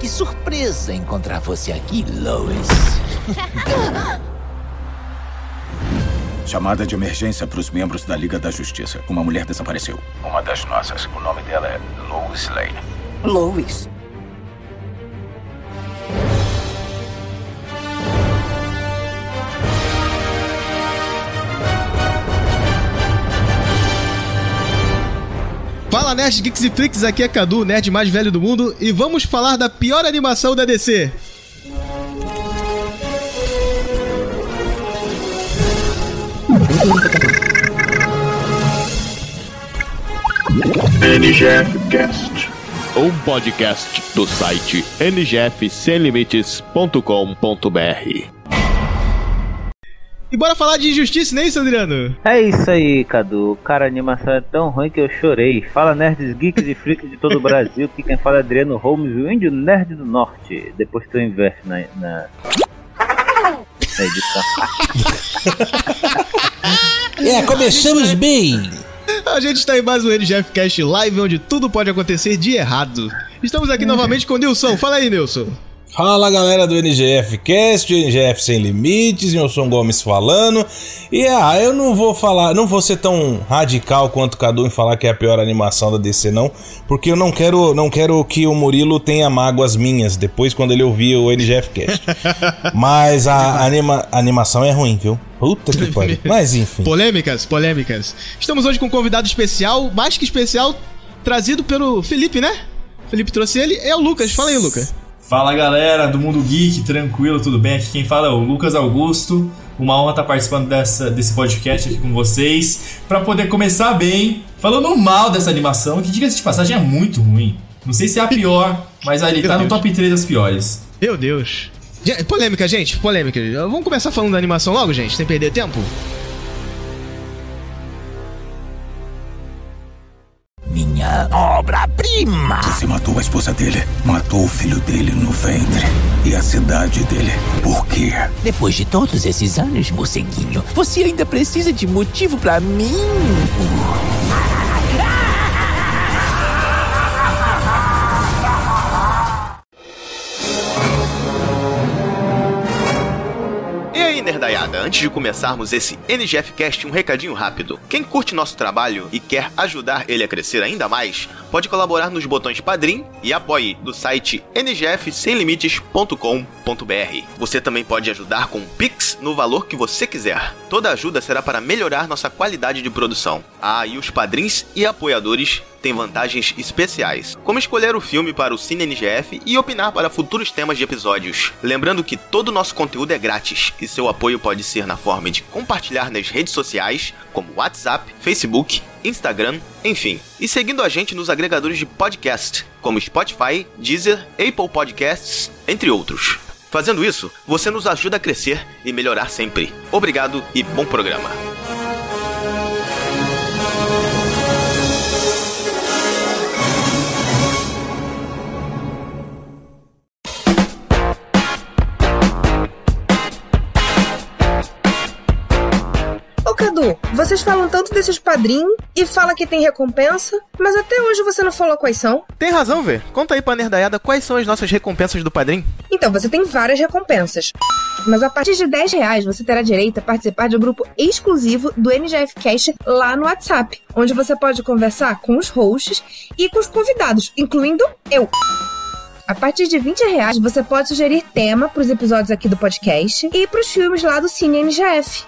Que surpresa encontrar você aqui, Lois. Chamada de emergência para os membros da Liga da Justiça. Uma mulher desapareceu. Uma das nossas. O nome dela é Lois Lane. Lois? Fala Nerd Geeks e Freaks, aqui é Cadu, nerd mais velho do mundo, e vamos falar da pior animação da DC. NGF Cast. Um podcast do site ngfsemlimites.com.br. E bora falar de injustiça, não é isso, Adriano? É isso aí, Cadu. Cara, a animação é tão ruim que eu chorei. Fala nerds, geeks e freaks de todo o Brasil, que quem fala é Adriano Holmes, o índio nerd do norte. Depois tu inverte na, na, na edição. É, começamos bem. A gente está em mais um NGF Cast Live, onde tudo pode acontecer de errado. Estamos aqui novamente com o Nilson. Fala aí, Nilson. Fala galera do NGF Cast, NGF Sem Limites, Nilson Gomes falando. E ah, eu não vou falar, não vou ser tão radical quanto o Cadu em falar que é a pior animação da DC, não, porque eu não quero, não quero que o Murilo tenha mágoas minhas depois quando ele ouvir o NGF Cast. Mas a anima, a animação é ruim, viu? Puta que pariu. Mas enfim. Polêmicas, polêmicas. Estamos hoje com um convidado especial, mais que especial, trazido pelo Felipe, né? Felipe trouxe ele, é o Lucas. Fala aí, Lucas. Fala galera do Mundo Geek, tranquilo, tudo bem? Aqui quem fala é o Lucas Augusto. Uma honra estar participando dessa, desse podcast aqui com vocês. Para poder começar bem, falando mal dessa animação, que diga-se de passagem é muito ruim. Não sei se é a pior, mas ali tá no top 3 das piores. Meu Deus. Polêmica, gente, polêmica. Vamos começar falando da animação logo, gente, sem perder tempo? Você matou a esposa dele, matou o filho dele no ventre e a cidade dele. Por quê? Depois de todos esses anos, morceguinho, você ainda precisa de motivo pra mim? Antes de começarmos esse NGF Cast, um recadinho rápido. Quem curte nosso trabalho e quer ajudar ele a crescer ainda mais, pode colaborar nos botões Padrim e Apoie do site ngfsemlimites.com.br. Você também pode ajudar com Pix no valor que você quiser. Toda ajuda será para melhorar nossa qualidade de produção. Ah, e os padrinhos e apoiadores têm vantagens especiais, como escolher o filme para o Cine NGF e opinar para futuros temas de episódios. Lembrando que todo o nosso conteúdo é grátis e seu apoio pode ser na forma de compartilhar nas redes sociais, como WhatsApp, Facebook, Instagram, enfim. E seguindo a gente nos agregadores de podcast, como Spotify, Deezer, Apple Podcasts, entre outros. Fazendo isso, você nos ajuda a crescer e melhorar sempre. Obrigado e bom programa. Vocês falam tanto desses padrinhos e fala que tem recompensa, mas até hoje você não falou quais são. Tem razão, Vê. Conta aí pra nerdaiada quais são as nossas recompensas do padrinho. Então, você tem várias recompensas. Mas a partir de 10 reais você terá direito a participar de um grupo exclusivo do NGF Cast lá no WhatsApp, onde você pode conversar com os hosts e com os convidados, incluindo eu. A partir de 20 reais você pode sugerir tema para os episódios aqui do podcast e para os filmes lá do Cine NGF.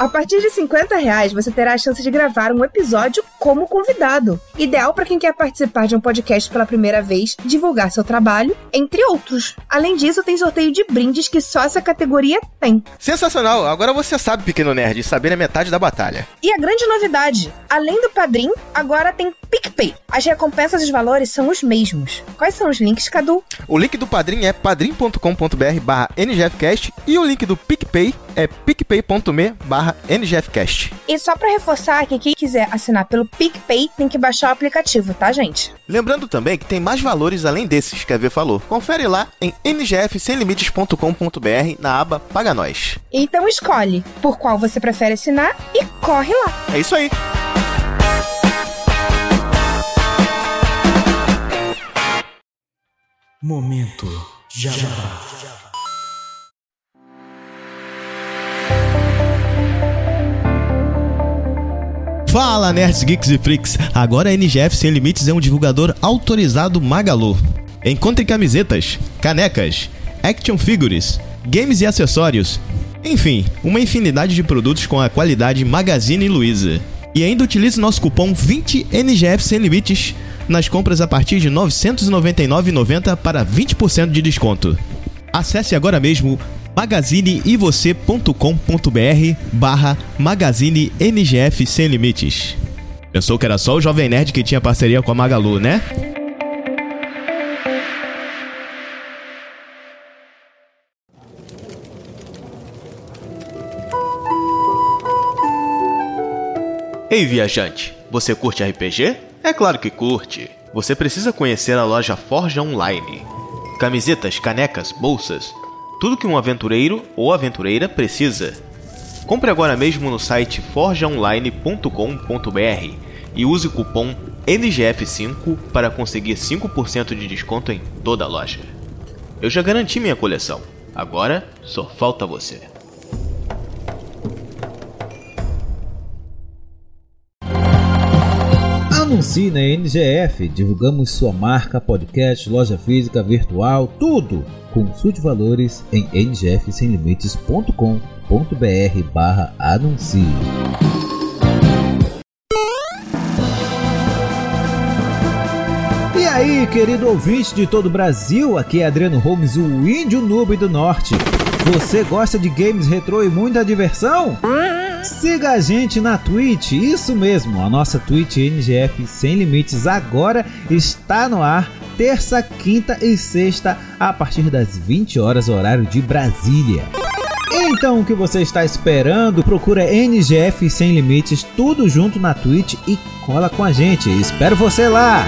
A partir de 50 reais você terá a chance de gravar um episódio como convidado. Ideal para quem quer participar de um podcast pela primeira vez, divulgar seu trabalho, entre outros. Além disso, tem sorteio de brindes que só essa categoria tem. Sensacional! Agora você sabe, pequeno nerd, saber é metade da batalha. E a grande novidade, além do Padrim, agora tem PicPay. As recompensas e os valores são os mesmos. Quais são os links, Cadu? O link do padrim é padrim.com.br barra ngfcast e o link do PicPay é picpay.me barra ngfcast. E só para reforçar que quem quiser assinar pelo PicPay tem que baixar o aplicativo, tá, gente? Lembrando também que tem mais valores além desses que a V falou. Confere lá em ngfsemlimites.com.br na aba Paga Nós. Então escolhe por qual você prefere assinar e corre lá. É isso aí. Momento Jabá. Fala, nerds, geeks e freaks! Agora a NGF Sem Limites é um divulgador autorizado Magalu. Encontre camisetas, canecas, action figures, games e acessórios. Enfim, uma infinidade de produtos com a qualidade Magazine Luiza. E ainda utilize nosso cupom 20NGF Sem Limites nas compras a partir de R$ 999,90 para 20% de desconto. Acesse agora mesmo magazineivocê.com.br barra Magazine NGF Sem Limites. Pensou que era só o Jovem Nerd que tinha parceria com a Magalu, né? Ei, viajante, você curte RPG? É claro que curte. Você precisa conhecer a loja Forja Online. Camisetas, canecas, bolsas, tudo que um aventureiro ou aventureira precisa. Compre agora mesmo no site forjaonline.com.br e use o cupom NGF5 para conseguir 5% de desconto em toda a loja. Eu já garanti minha coleção, agora só falta você. Anuncie na NGF, divulgamos sua marca, podcast, loja física, virtual, tudo. Consulte valores em ngfsemlimites.com.br barra anuncie. E aí, querido ouvinte de todo o Brasil, aqui é Adriano Holmes, o índio noob do norte. Você gosta de games retrô e muita diversão? Siga a gente na Twitch, isso mesmo, a nossa Twitch NGF Sem Limites agora está no ar, terça, quinta e sexta, a partir das 20 horas, horário de Brasília. Então o que você está esperando? Procura NGF Sem Limites, tudo junto na Twitch e cola com a gente. Espero você lá!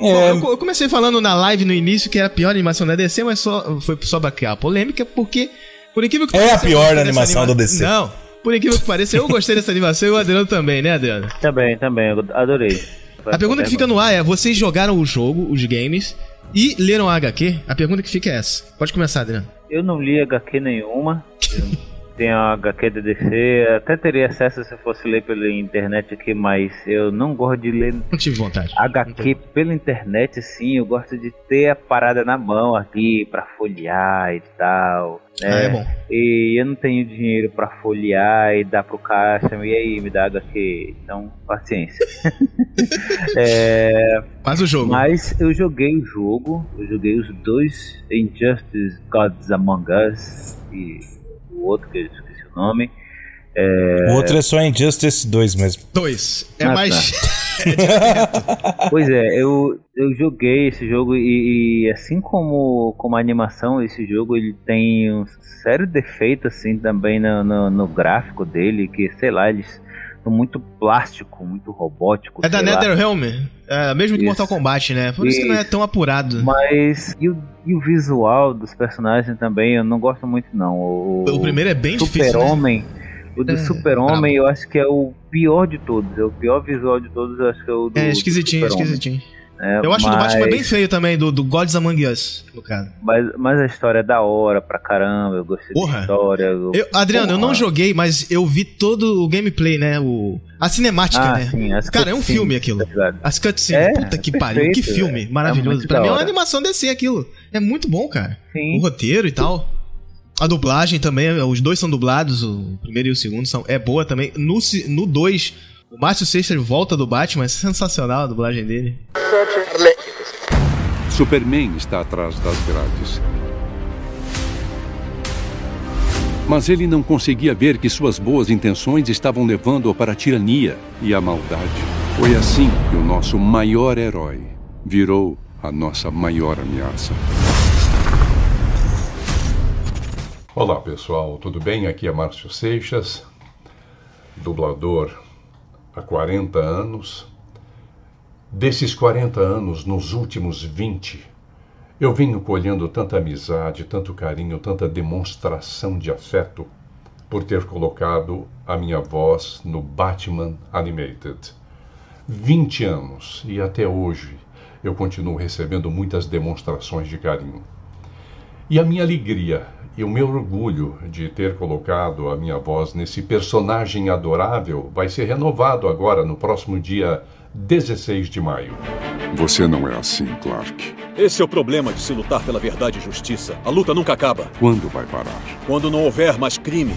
Bom, eu, eu comecei falando na live no início que era a pior animação da DC, mas só, foi só pra criar polêmica, porque, por incrível que É a pareça, pior animação da DC. Não, por incrível que pareça, eu gostei dessa animação e o Adriano também, né, Adriano? Também, também, eu adorei. A pergunta que fica no ar é: vocês jogaram o jogo, os games, e leram a HQ? A pergunta que fica é essa. Pode começar, Adriano. Eu não li HQ nenhuma. Tenho a HQ da DC. Até teria acesso se eu fosse ler pela internet aqui, mas eu não gosto de ler Não tive vontade. HQ pela internet, sim. Eu gosto de ter a parada na mão aqui pra folhear e tal. né? Ah, é bom. E eu não tenho dinheiro pra folhear e dar pro caixa. E aí, me dá HQ. Então, paciência. é, Faz o jogo. mas eu joguei o jogo, eu joguei os dois Injustice Gods Among Us e o outro que eu esqueci o nome. O outro é só Injustice 2 mesmo. Dois. É Ah, mais. Pois é, eu, eu joguei esse jogo e, e assim como, como a animação, esse jogo ele tem um sério defeito assim também no, no, no gráfico dele, que sei lá, eles muito plástico, muito robótico. É da. NetherRealm. É, mesmo que Isso. Mortal Kombat, né? Por isso, que não é Isso. tão apurado. Mas e o, e o visual dos personagens também eu não gosto muito não. O, O primeiro é bem difícil, né? Super-Homem, o do É, Super-Homem eu acho que é o pior de todos. É o pior visual de todos, eu acho que é o do É esquisitinho, esquisitinho. É, Eu acho o do mas, Batman bem feio também, do, do Gods Among Us, no caso. Mas, mas a história é da hora pra caramba, eu gostei Porra. da história. Eu, Eu- Adriano, eu não Porra. joguei, mas eu vi todo o gameplay, né? O, a cinemática, Ah, né? sim, Cara, é um filme aquilo. ligado? As cutscenes, É, puta que é pariu, que perfeito, filme é. maravilhoso. É pra mim é uma animação DC aquilo. É muito bom, cara. Sim. O roteiro e tal. A dublagem também, os dois são dublados, o primeiro e o segundo são é boa também. No 2, no dois, o Márcio Seixas volta do Batman, é sensacional a dublagem dele. Superman está atrás das grades. Mas ele não conseguia ver que suas boas intenções estavam levando-o para a tirania e a maldade. Foi assim que o nosso maior herói virou a nossa maior ameaça. Olá pessoal, tudo bem? Aqui é Márcio Seixas, dublador há 40 anos. Desses 40 anos, nos últimos 20, eu venho colhendo tanta amizade, tanto carinho, tanta demonstração de afeto por ter colocado a minha voz no Batman Animated. 20 anos e até hoje eu continuo recebendo muitas demonstrações de carinho. E a minha alegria e o meu orgulho de ter colocado a minha voz nesse personagem adorável vai ser renovado agora no próximo dia 16 de maio. Você não é assim, Clark. Esse é o problema de se lutar pela verdade e justiça. A luta nunca acaba. Quando vai parar? Quando não houver mais crime.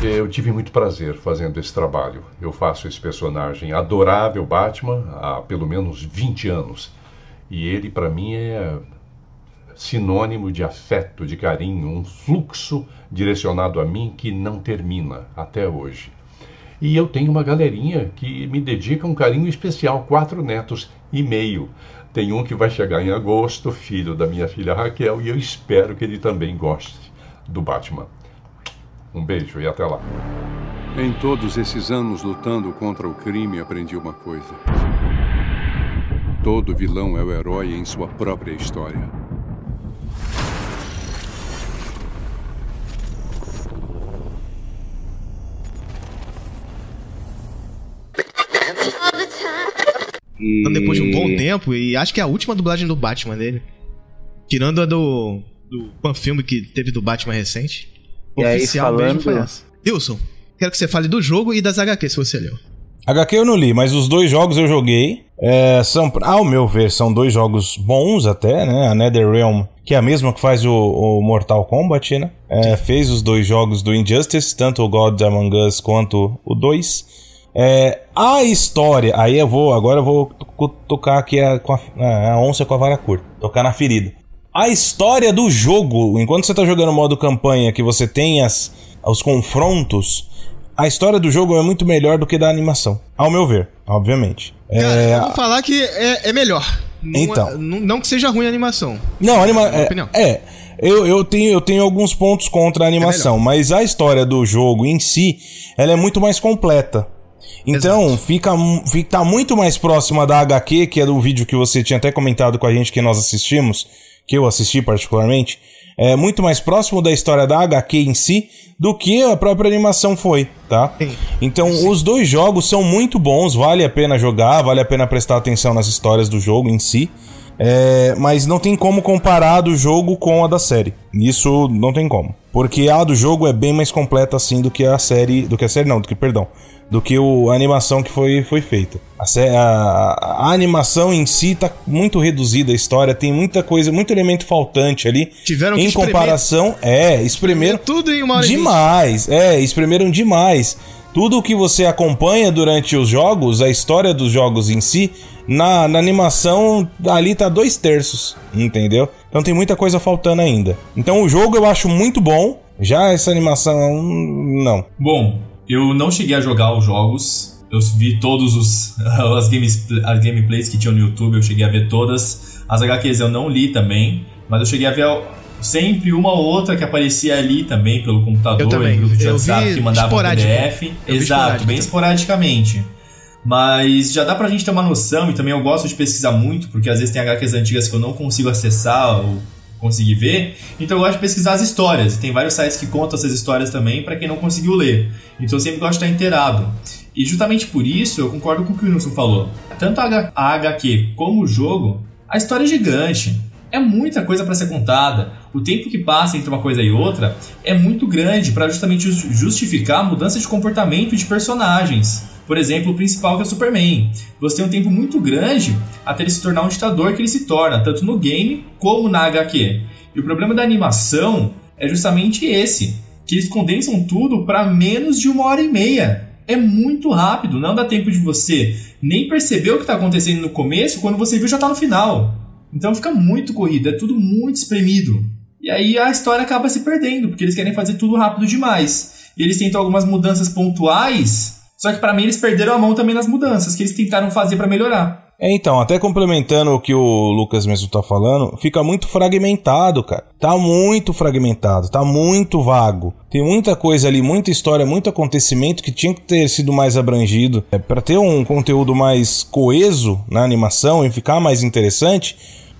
Eu tive muito prazer fazendo esse trabalho. Eu faço esse personagem adorável Batman há pelo menos 20 anos. E ele, para mim, é sinônimo de afeto, de carinho, um fluxo direcionado a mim que não termina até hoje. E eu tenho uma galerinha que me dedica um carinho especial, quatro netos e meio. Tem um que vai chegar em agosto, filho da minha filha Raquel, e eu espero que ele também goste do Batman. Um beijo e até lá. Em todos esses anos lutando contra o crime, aprendi uma coisa. Todo vilão é o herói em sua própria história. Então, depois de um bom tempo, e acho que é a última dublagem do Batman dele. Tirando a do. do panfilme que teve do Batman recente. E aí, Oficial falando- mesmo foi essa. Wilson, quero que você fale do jogo e das HQ se você leu. HQ eu não li, mas os dois jogos eu joguei. É, são, ao meu ver, são dois jogos bons até, né? A NetherRealm, que é a mesma que faz o, o Mortal Kombat, né? É, fez os dois jogos do Injustice, tanto o God Among Us quanto o 2. É, a história, aí eu vou, agora eu vou to- tocar aqui a, a, a onça com a vara curta, tocar na ferida. A história do jogo, enquanto você tá jogando o modo campanha, que você tem as, os confrontos, a história do jogo é muito melhor do que da animação. Ao meu ver, obviamente. É, Eu vou falar que é, é melhor. Não, Então. é- não, não que seja ruim a animação. Não, anima é, é. Eu, eu, tenho, eu tenho alguns pontos contra a animação, mas a história do jogo em si, ela é muito mais completa. Então, fica, tá muito mais próxima da HQ, que é do vídeo que você tinha até comentado com a gente que nós assistimos, que eu assisti particularmente, é muito mais próximo da história da HQ em si do que a própria animação foi, tá? Então, os dois jogos são muito bons, vale a pena jogar, vale a pena prestar atenção nas histórias do jogo em si. É, mas não tem como comparar a do jogo com a da série. Isso não tem como. Porque a do jogo é bem mais completa assim do que a série. Do que a série, não, do que, perdão. Do que o, a animação que foi, foi feita. A, sé- a- a animação em si tá muito reduzida a história, tem muita coisa, muito elemento faltante ali. Tiveram que Em espremer- comparação, é, espremeram. Tudo em uma hora. Demais, é, espremeram demais. Tudo o que você acompanha durante os jogos, a história dos jogos em si, na, na animação ali tá dois terços, entendeu? Então tem muita coisa faltando ainda. Então o jogo eu acho muito bom, já essa animação, não. Bom, eu não cheguei a jogar os jogos. Eu vi todos os as, games, as gameplays que tinham no YouTube, eu cheguei a ver todas. As HQs eu não li também, mas eu cheguei a ver sempre uma ou outra que aparecia ali também pelo computador, Eu também. grupo de Eu WhatsApp que mandava. PDF. Exato, bem esporadicamente. Mas já dá pra gente ter uma noção, e também eu gosto de pesquisar muito, porque às vezes tem HQs antigas que eu não consigo acessar ou conseguir ver. Então eu gosto de pesquisar as histórias. E tem vários sites que contam essas histórias também pra quem não conseguiu ler. Então eu sempre gosto de estar inteirado. E justamente por isso eu concordo com o que o Nilson falou. Tanto a HQ como o jogo, a história é gigante. É muita coisa pra ser contada. O tempo que passa entre uma coisa e outra é muito grande pra justamente jus- justificar a mudança de comportamento de personagens. Por exemplo, o principal que é o Superman. Você tem um tempo muito grande até ele se tornar um ditador que ele se torna, tanto no game como na HQ. E o problema da animação é justamente esse, que eles condensam tudo para menos de uma hora e meia. É muito rápido, não dá tempo de você nem perceber o que está acontecendo no começo, quando você viu já tá no final. Então fica muito corrido, é tudo muito espremido. E aí a história acaba se perdendo, porque eles querem fazer tudo rápido demais. E eles tentam algumas mudanças pontuais, só que pra mim eles perderam a mão também nas mudanças que eles tentaram fazer pra melhorar. É, então, até complementando o que o Lucas mesmo tá falando, fica muito fragmentado, cara. Tá muito fragmentado, tá muito vago. Tem muita coisa ali, muita história, muito acontecimento que tinha que ter sido mais abrangido. É, para ter um conteúdo mais coeso na animação e ficar mais interessante,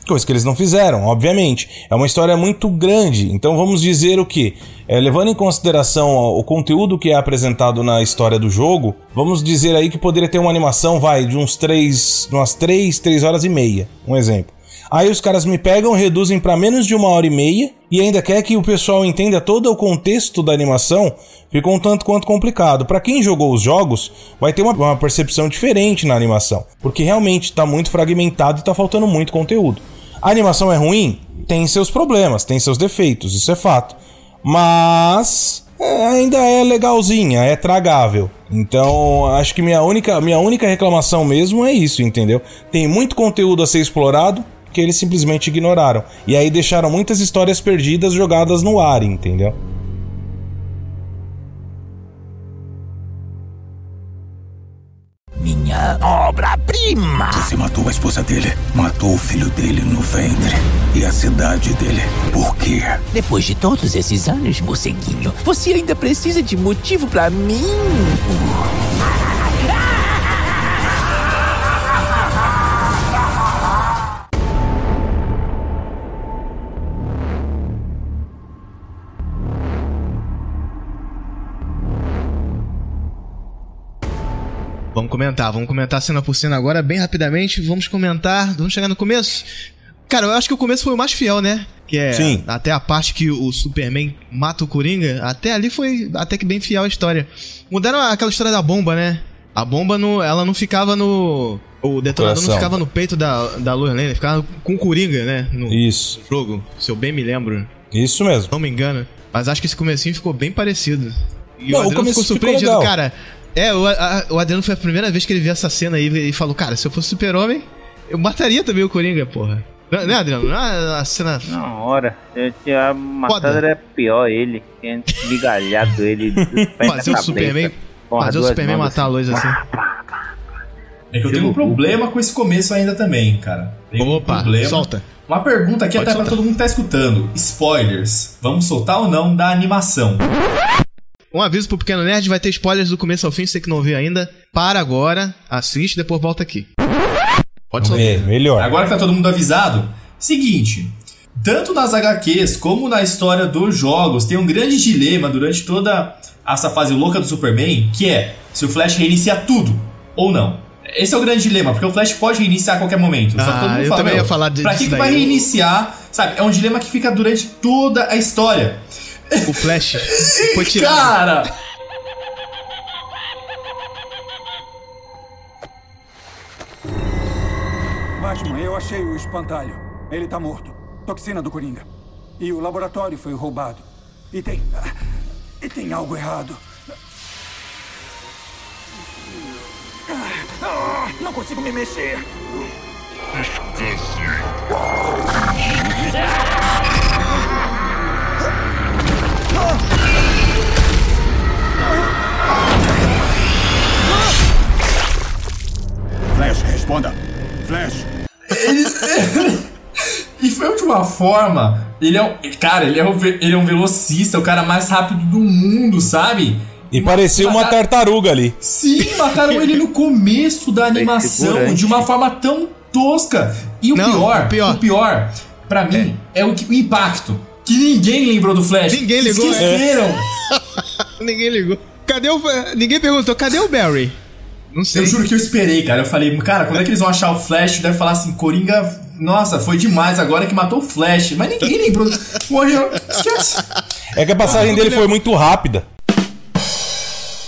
Coisa que eles não fizeram, obviamente. É uma história muito grande. Então vamos dizer o que? É, levando em consideração o conteúdo que é apresentado na história do jogo, vamos dizer aí que poderia ter uma animação, vai, de uns 3, umas 3, 3 horas e meia. Um exemplo. Aí os caras me pegam, reduzem para menos de uma hora e meia e ainda quer que o pessoal entenda todo o contexto da animação. Ficou um tanto quanto complicado. Para quem jogou os jogos, vai ter uma, uma percepção diferente na animação, porque realmente está muito fragmentado e está faltando muito conteúdo. A animação é ruim? Tem seus problemas, tem seus defeitos, isso é fato. Mas é, ainda é legalzinha, é tragável. Então, acho que minha única, minha única reclamação mesmo é isso, entendeu? Tem muito conteúdo a ser explorado que eles simplesmente ignoraram. E aí deixaram muitas histórias perdidas jogadas no ar, entendeu? Obra-prima! Você matou a esposa dele, matou o filho dele no ventre e a cidade dele. Por quê? Depois de todos esses anos, moceguinho, você ainda precisa de motivo pra mim? Vamos comentar, vamos comentar cena por cena agora, bem rapidamente. Vamos comentar, vamos chegar no começo. Cara, eu acho que o começo foi o mais fiel, né? Que é Sim. até a parte que o Superman mata o Coringa, até ali foi até que bem fiel a história. Mudaram aquela história da bomba, né? A bomba, no, ela não ficava no... O detonador Coração. não ficava no peito da, da Lois Lane, ficava com o Coringa, né? No Isso. jogo, se eu bem me lembro. Isso mesmo. Não me engano. Mas acho que esse comecinho ficou bem parecido. E Não, o Adriano ficou ficou surpreendido, legal. cara. É, o, a- o Adriano foi a primeira vez que ele viu essa cena aí e falou, cara, se eu fosse super-homem, eu mataria também o Coringa, porra. Não, né, Adriano? Não, é a cena... Na hora. Eu tinha matado era pior ele. Tinha migalhado ele Fazer o Superman, as fazer o Superman matar a luz assim. É que eu tenho um problema com esse começo ainda também, cara. Tem um Opa, problema. solta. Uma pergunta aqui Pode até pra soltar. todo mundo que tá escutando. Spoilers. Vamos soltar ou não da animação? Um aviso pro Pequeno Nerd, vai ter spoilers do começo ao fim, você que não viu ainda. Para agora, assiste, depois volta aqui. Pode soltar. É, melhor. Agora que tá todo mundo avisado, seguinte. Tanto nas HQs como na história dos jogos, tem um grande dilema durante toda essa fase louca do Superman, que é se o Flash reinicia tudo ou não. Esse é o grande dilema, porque o Flash pode reiniciar a qualquer momento. Só que Ah, todo mundo eu fala, também "Meu, ia falar de- Pra que, disso que vai daí?" reiniciar? Sabe, é um dilema que fica durante toda a história. O Flash foi tirado. Cara! Batman, eu achei o espantalho. Ele tá morto. Toxina do Coringa. E o laboratório foi roubado. E tem. E tem algo errado. Ah, não consigo me mexer. Flash, Uma forma. Ele é um. Cara, ele é um, ele é um velocista, o cara mais rápido do mundo, sabe? E parecia uma tartaruga ali. Sim, mataram ele no começo da animação de uma forma tão tosca. E o Não, pior, o pior. o pior, pra mim, é, o, que- o impacto. Que ninguém lembrou do Flash. Ninguém ligou, é. Esqueceram. Ninguém ligou. Cadê o... Ninguém perguntou, cadê o Barry? Não sei. Eu juro que eu esperei, cara. Eu falei, cara, quando é que eles vão achar o Flash? Deve falar assim, Coringa, nossa, foi demais agora que matou o Flash. Mas ninguém lembrou. Morreu. Esquece. É que a passagem dele foi muito rápida.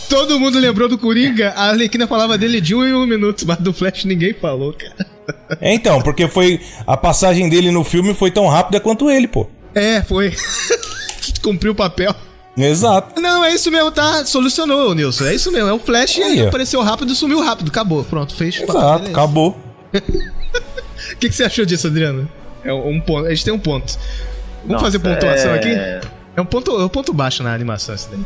Todo mundo lembrou do Coringa, a Arlequina falava dele de um em um minuto, mas do Flash ninguém falou, cara. É então, porque foi a passagem dele no filme foi tão rápida quanto ele, pô. É, foi. Cumpriu o papel. Exato. Não, é isso mesmo, tá? Solucionou, Nilson. É isso mesmo. É o Flash e Aí, apareceu rápido e sumiu rápido. Acabou. Pronto, fez. Exato, acabou. O que, que você achou disso, Adriano? É um ponto. A gente tem um ponto. Vamos Nossa, fazer pontuação é- aqui? É um ponto, é um ponto baixo na animação esse daí.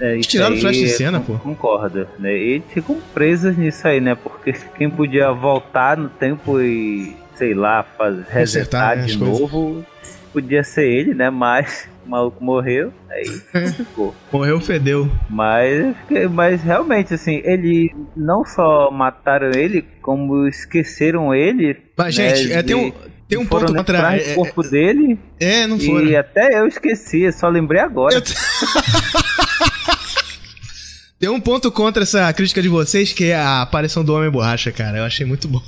É, Eles isso tiraram o aí Flash de cena, pô. Concordo, né? E ficam presos nisso aí, né? Porque quem podia voltar no tempo e, sei lá, fazer, resetar né, de coisas. novo, podia ser ele, né? Mas o maluco morreu, aí ficou. Morreu, fedeu. Mas, mas realmente, assim, ele não só mataram ele, como esqueceram ele. Mas, né, gente, é, tem um, tem um foram ponto contra. atrás É, corpo dele. é, não E foram. até eu esqueci, só lembrei agora. Tem um ponto contra essa crítica de vocês, que é a aparição do Homem Borracha, cara. Eu achei muito bom.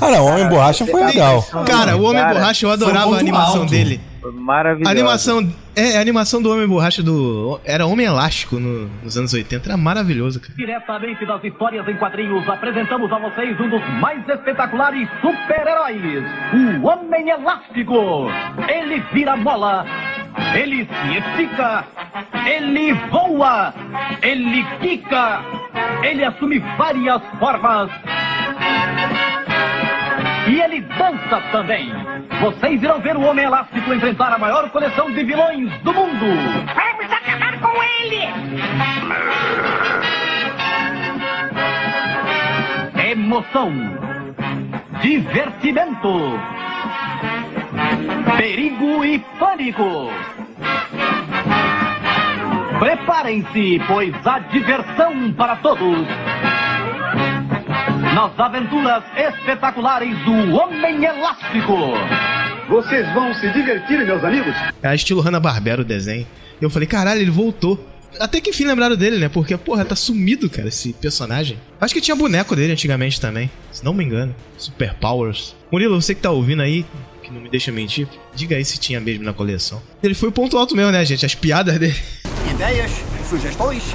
Não, o Homem Borracha foi legal. Cara, o Homem Cara, Borracha, eu foi um adorava ponto a animação alto. dele. Maravilhoso. A animação, é, a animação do Homem Borracha do. Era Homem Elástico no- nos anos 80, era maravilhoso, cara. Diretamente das histórias em quadrinhos, apresentamos a vocês um dos mais espetaculares super-heróis, o Homem Elástico. Ele vira mola, ele se estica, ele voa, ele quica, ele assume várias formas. E ele dança também. Vocês irão ver o Homem Elástico enfrentar a maior coleção de vilões do mundo. Vamos acabar com ele! Emoção, divertimento, perigo e pânico. Preparem-se, pois há diversão para todos. Nas aventuras espetaculares do Homem Elástico. Vocês vão se divertir, meus amigos? É estilo Hanna-Barbera o desenho. E eu falei, caralho, ele voltou. Até que enfim lembraram dele, né? Porque, porra, tá sumido, cara, esse personagem. Acho que tinha boneco dele antigamente também, se não me engano. Super Powers. Murilo, você que tá ouvindo aí, que não me deixa mentir, diga aí se tinha mesmo na coleção. Ele foi o ponto alto mesmo, né, gente? As piadas dele. Ideias? Sugestões?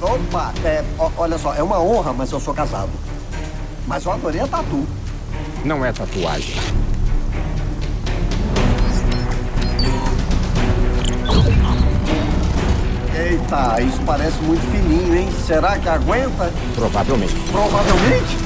Opa, é, ó, olha só, é uma honra, mas eu sou casado. Mas eu adorei a tatu. Não é tatuagem. Eita, isso parece muito fininho, hein? Será que aguenta? Provavelmente. Provavelmente?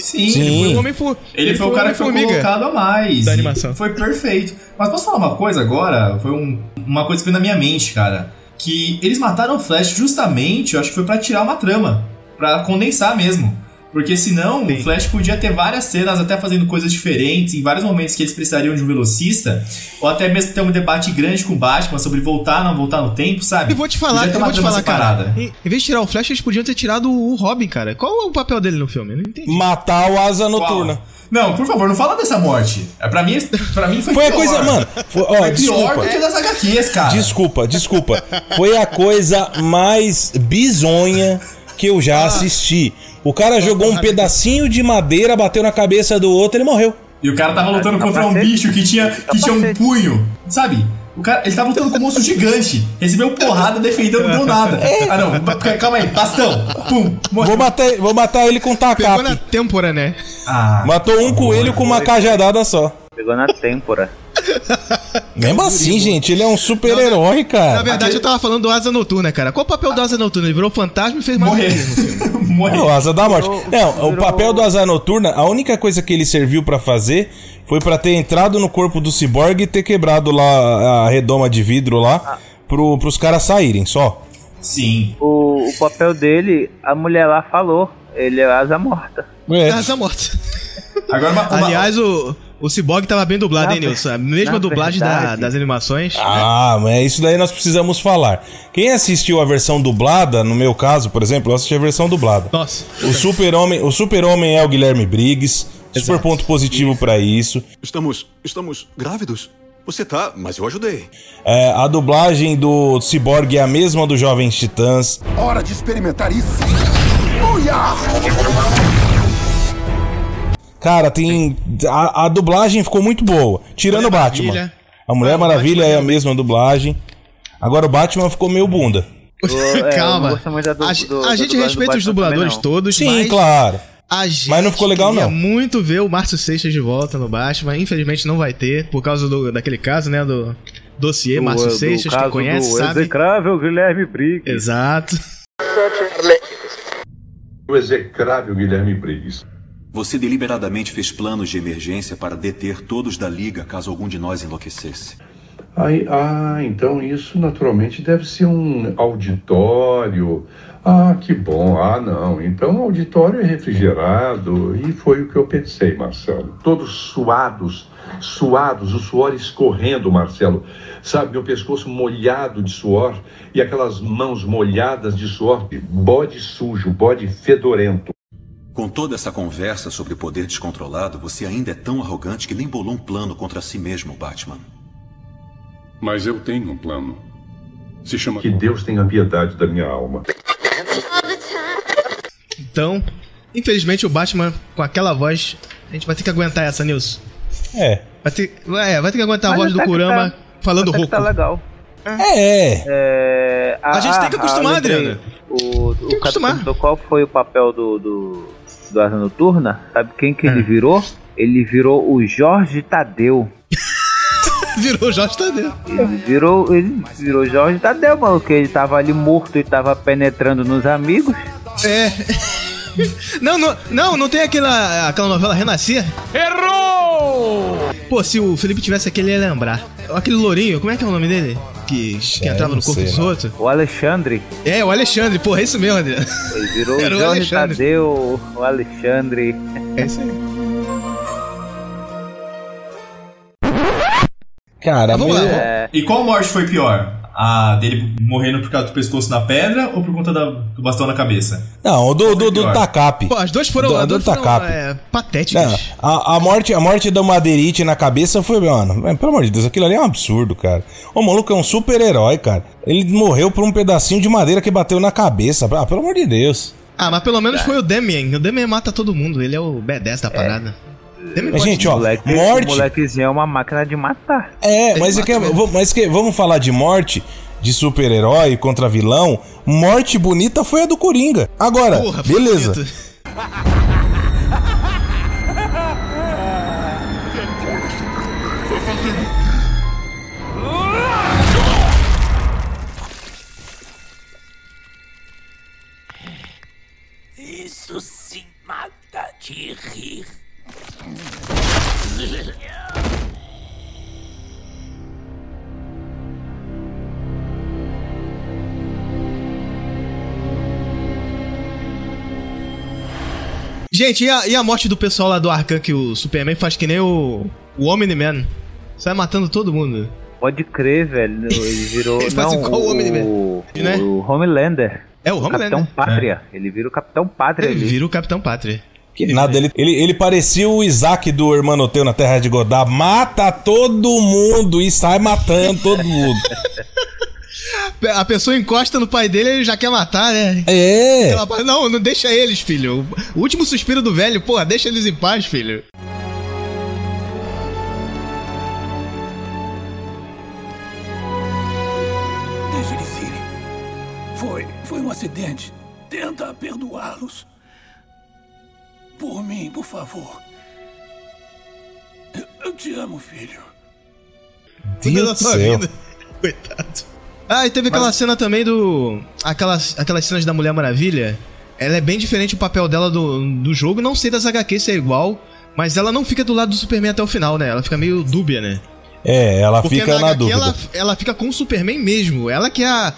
Sim, Ele foi o homem fu- Ele, foi o cara que foi Homem-Formiga colocado a mais. da E animação. Foi perfeito. Mas posso falar uma coisa agora? Foi um- uma coisa que veio na minha mente, cara. Que eles mataram o Flash justamente, eu acho que foi pra tirar uma trama. Pra condensar mesmo. Porque senão o Flash podia ter várias cenas até fazendo coisas diferentes, em vários momentos que eles precisariam de um velocista, ou até mesmo ter um debate grande com o Batman sobre voltar ou não voltar no tempo, sabe? Eu vou te falar, eu vou te falar, separada. cara. Em, em vez de tirar o Flash, eles podiam ter tirado o Robin, cara. Qual é o papel dele no filme? Eu não entendi. Matar o Asa Noturna. Não, por favor, não fala dessa morte. É, Pra mim, pra mim foi Foi a pior. coisa, mano. Foi, ó, Foi pior desculpa. do que das HQs, cara. Desculpa, desculpa. Foi a coisa mais bizonha que eu Ah. já assisti. O cara jogou um pedacinho de madeira, bateu na cabeça do outro e ele morreu. E o cara tava lutando contra um bicho que tinha, que tinha um punho, sabe? O cara, ele tava lutando com um monstro gigante. Recebeu porrada, defendendo, não deu nada. Ah, não. Calma aí. Bastão. Pum. Vou matar, vou matar ele com um Pegou na têmpora, né? Ah, Matou um coelho com uma cajadada só. Pegou na têmpora. Mesmo assim, gente, ele é um super-herói, Na cara. verdade, eu tava falando do Asa Noturna, cara. Qual o papel do Asa Noturna? Ele virou fantasma e fez Morrer. no filme. Morreu. É o Asa da Morte. Virou- Não, o virou- papel do Asa Noturna, a única coisa que ele serviu pra fazer foi pra ter entrado no corpo do Cyborg e ter quebrado lá a redoma de vidro lá pro, pros caras saírem, só. Sim. O, o papel dele, a mulher lá falou. Ele é asa morta. É. Asa morta. Agora, uma, uma- Aliás, o, o Cyborg tava bem dublado, Na hein, Nilson? A mesma dublagem da- das animações. Ah, mas isso daí nós precisamos falar. Quem assistiu a versão dublada, no meu caso, por exemplo, eu assisti a versão dublada. Nossa. O Super-Homem, o Super-Homem é o Guilherme Briggs. Super ponto positivo pra isso. Estamos. estamos grávidos? Você tá, mas eu ajudei. É, a dublagem do Cyborg é a mesma do Jovens Titãs. Hora de experimentar isso. Uia! Cara, tem. A, a dublagem ficou muito boa. Tirando o Batman. Maravilha. A Mulher Ah, Maravilha Batman é a mesma dublagem. Agora o Batman ficou meio bunda. É, Calma. du- a, do- a gente do respeita os dubladores todos, Sim, mas claro. a gente Mas não ficou legal, não. muito ver o Márcio Seixas de volta no Batman. Infelizmente não vai ter, por causa do, daquele caso, né, do dossiê Márcio Do- do Seixas, caso que conhece, do sabe? execrável Guilherme Briggs. Exato. O execrável Guilherme Briggs. Você deliberadamente fez planos de emergência para deter todos da Liga caso algum de nós enlouquecesse. Ah, então isso naturalmente deve ser um auditório. Ah, que bom. Ah, não. Então o auditório é refrigerado. E foi o que eu pensei, Marcelo. Todos suados, suados, o suor escorrendo, Marcelo. Sabe, meu pescoço molhado de suor e aquelas mãos molhadas de suor. Bode sujo, bode fedorento. Com toda essa conversa sobre poder descontrolado, você ainda é tão arrogante que nem bolou um plano contra si mesmo, Batman. Mas eu tenho um plano. Se chama. Que Deus tenha piedade da minha alma. Então, infelizmente o Batman, com aquela voz, a gente vai ter que aguentar essa, Nilson. É. Vai ter, é, vai ter que aguentar a Mas voz do que Kurama tá- falando até que rouco. Tá legal. É. É, A gente tem que acostumar, Adriana. O, o Capitão perguntou qual foi o papel do, do, do Asa Noturna. Sabe quem que ele virou? Ele virou o Jorge Tadeu. Virou Jorge Tadeu. Ele virou, ele virou Jorge Tadeu, mano, que ele tava ali morto e tava penetrando nos amigos. É. Não, não, não, não tem aquela, aquela novela Renascer? Errou! Pô, se o Felipe tivesse aqui, ele ia lembrar. Aquele lourinho, como é que é o nome dele? Que, que entrava no corpo sei, dos não. outros? O Alexandre. É, o Alexandre, porra, é isso mesmo, Adriano. Ele virou Era o Jorge Alexandre. Tadeu, o Alexandre. É isso aí. Cara, Vamos lá. vamos- E qual morte foi pior? A dele morrendo por causa do pescoço na pedra ou por conta da- do bastão na cabeça? Não, o do, do, do pior? Takap. Pô, as duas foram, Do- as do duas foram Takap. é, patéticas. Não, a, a morte, a morte do Madeirite na cabeça foi, mano, é, pelo amor de Deus, aquilo ali é um absurdo, cara. O maluco é um super-herói, cara. Ele morreu por um pedacinho de madeira que bateu na cabeça. Ah, pelo amor de Deus. Ah, mas pelo menos Tá. foi o Demian. O Demian mata todo mundo, ele é o B10 da parada. Demian Mas, gente, ó, moleque, morte- O molequezinho é uma máquina de matar. É, mas, é que, mas que, vamos falar de morte, de super-herói contra vilão. Morte bonita foi a do Coringa. Agora, Porra, beleza. Isso sim mata de rir. Gente, e a, e a morte do pessoal lá do Arkham que o Superman faz que nem o, o Omni-Man? Sai matando todo mundo. Pode crer, velho. Ele virou. Ele faz não, igual o Homem-Man, o, né? o Homelander. É o Homelander. Capitão Pátria. Ele vira o Capitão Pátria Ele ali. vira o Capitão Pátria. Que nada, ele, ele, ele parecia o Isaac do Hermanoteu na Terra de Godard. Mata todo mundo e sai matando todo mundo. A pessoa encosta no pai dele e ele já quer matar, né? É. Não, não deixa eles, filho. O último suspiro do velho, porra, deixa eles em paz, filho. Deixa eles irem. Foi, foi um acidente. Tenta perdoá-los. Por mim, por favor. Eu, eu te amo, filho. Cuida da tua vida. Coitado. Ah, e teve aquela cena também do. Aquelas, aquelas cenas da Mulher Maravilha. Ela é bem diferente o papel dela do, do jogo. Não sei das HQ se é igual. Mas ela não fica do lado do Superman até o final, né? Ela fica meio dúbia, né? É, ela Porque fica na HQ dúvida. Ela, ela fica com o Superman mesmo. Ela que é a,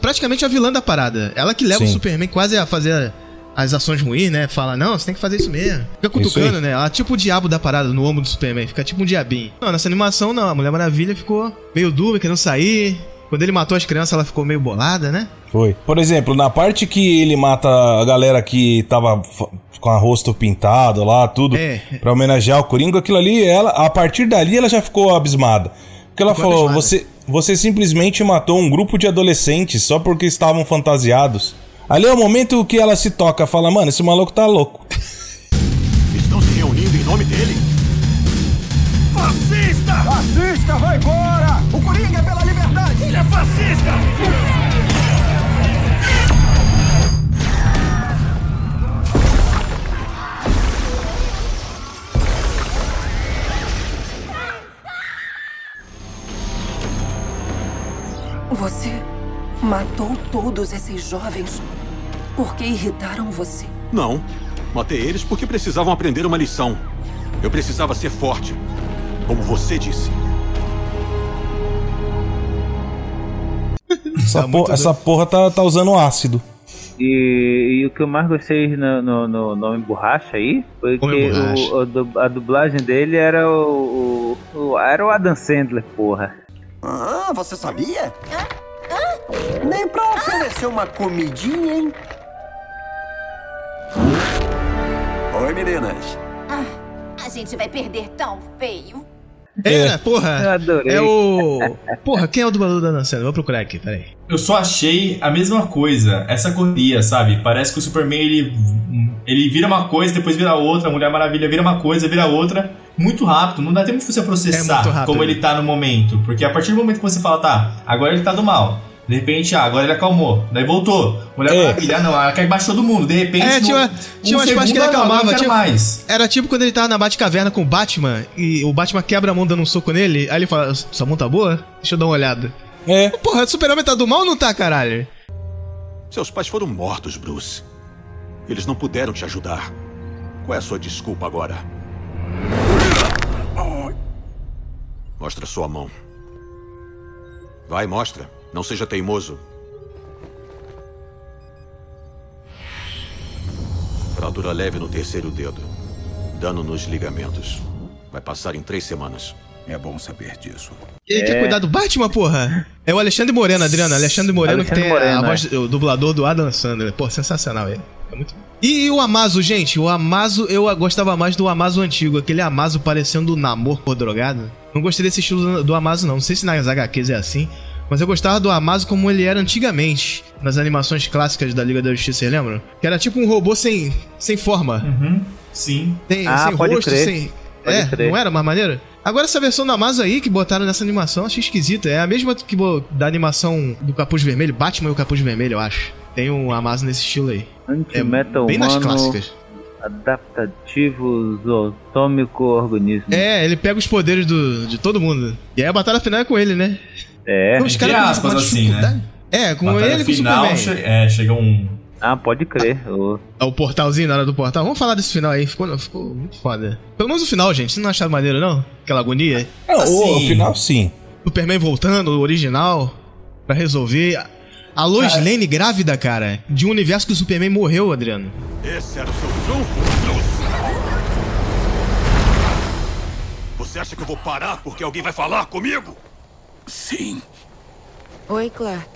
praticamente a vilã da parada. Ela que leva Sim. o Superman quase a fazer as ações ruins, né? Fala, não, você tem que fazer isso mesmo. Fica cutucando, né? Ela é tipo o diabo da parada no ombro do Superman. Fica tipo um diabinho. Não, nessa animação não. A Mulher Maravilha ficou meio dúbia, querendo sair. Quando ele matou as crianças, ela ficou meio bolada, né? Foi. Por exemplo, na parte que ele mata a galera que tava com a rosto pintado lá, tudo, É. pra homenagear o Coringa, aquilo ali, ela, a partir dali ela já ficou abismada. Porque ela Ficou falou, abismada. você, você simplesmente matou um grupo de adolescentes só porque estavam fantasiados. Ali é o momento que ela se toca, fala, mano, esse maluco tá louco. Estão se reunindo em nome dele? Fascista! Fascista, vai embora! Você matou todos esses jovens porque irritaram você. Não. Matei eles porque precisavam aprender uma lição. Eu precisava ser forte. Como você disse. Essa, Tá por- muito essa porra tá, tá usando ácido. E, e o que eu mais gostei no, no, no Nome Borracha aí foi que o, o du- a dublagem dele era o, o, o- era o Adam Sandler, porra. Ah, você sabia? Nem pra oferecer uma comidinha, hein? Oi, meninas. Ah, a gente vai perder tão feio. É, porra. Eu adorei. É o. Porra, quem é o dublador da Dancendo? Vou procurar aqui, peraí. Eu só achei a mesma coisa, essa correria, sabe? Parece que o Superman ele, ele vira uma coisa, depois vira outra, a Mulher Maravilha vira uma coisa, vira outra, muito rápido, não dá tempo de você É processar rápido. como ele tá no momento. Porque a partir do momento que você fala, tá, agora ele tá do mal. De repente, ah, agora ele acalmou. Daí voltou. Mulher Maravilha, ah, não, ela quer baixou todo mundo. De repente, É, tinha, no- tinha um umas partes que ele acalmava. Tinha, mais. Era tipo quando ele tava na Batcaverna com o Batman e o Batman quebra a mão dando um soco nele. Aí ele fala: Sua mão tá boa? Deixa eu dar uma olhada. É. Porra, o Super-Homem tá do mal ou não tá, caralho? Seus pais foram mortos, Bruce. Eles não puderam te ajudar. Qual é a sua desculpa agora? Mostra sua mão. Vai, mostra. Não seja teimoso. Fratura leve no terceiro dedo. Dano nos ligamentos. Vai passar em três semanas. É bom saber disso. Ele quer cuidar do Batman, porra? É o Alexandre Moreno, Adriano. Alexandre Moreno Alexandre que tem Moreno, a voz, é. o dublador do Adam Sandler. Pô, sensacional ele. É muito... E o Amazo, gente, o Amazo, eu gostava mais do Amazo antigo, aquele Amazo parecendo o Namor por drogado. Não gostei desse estilo do Amazo, não. Não sei se nas HQs é assim, mas eu gostava do Amazo como ele era antigamente, nas animações clássicas da Liga da Justiça, vocês lembram? Que era tipo um robô sem, sem forma. Uhum, sim. Sem, Ah, sem pode rosto, crer. sem. Pode é, crer. não era mais maneiro? Agora essa versão da Amazo aí que botaram nessa animação, achei esquisita. É a mesma que da animação do Capuz Vermelho, Batman e o Capuz Vermelho, eu acho. Tem um Amazo nesse estilo aí. Antimetal bem nas humano clássicas. adaptativo zootômico organismo. É, ele pega os poderes do, de todo mundo. E aí a batalha final é com ele, né? É. Os Entre caras com aspas, assim, né? É, com Batalha ele e com o final, Superman. che- é, chega um. Ah, pode crer. O- É o portalzinho na hora do portal. Vamos falar desse final aí, ficou, ficou muito foda. Pelo menos o final, gente. Vocês não acharam maneiro, não? Aquela agonia? Não, o, Assim. o final sim. Superman voltando, o original, pra resolver. A Lois Cara. Lane grávida, cara, de um universo que o Superman morreu, Adriano. Esse era o seu trunfo. Você acha que eu vou parar porque alguém vai falar comigo? Sim. Oi, Clark.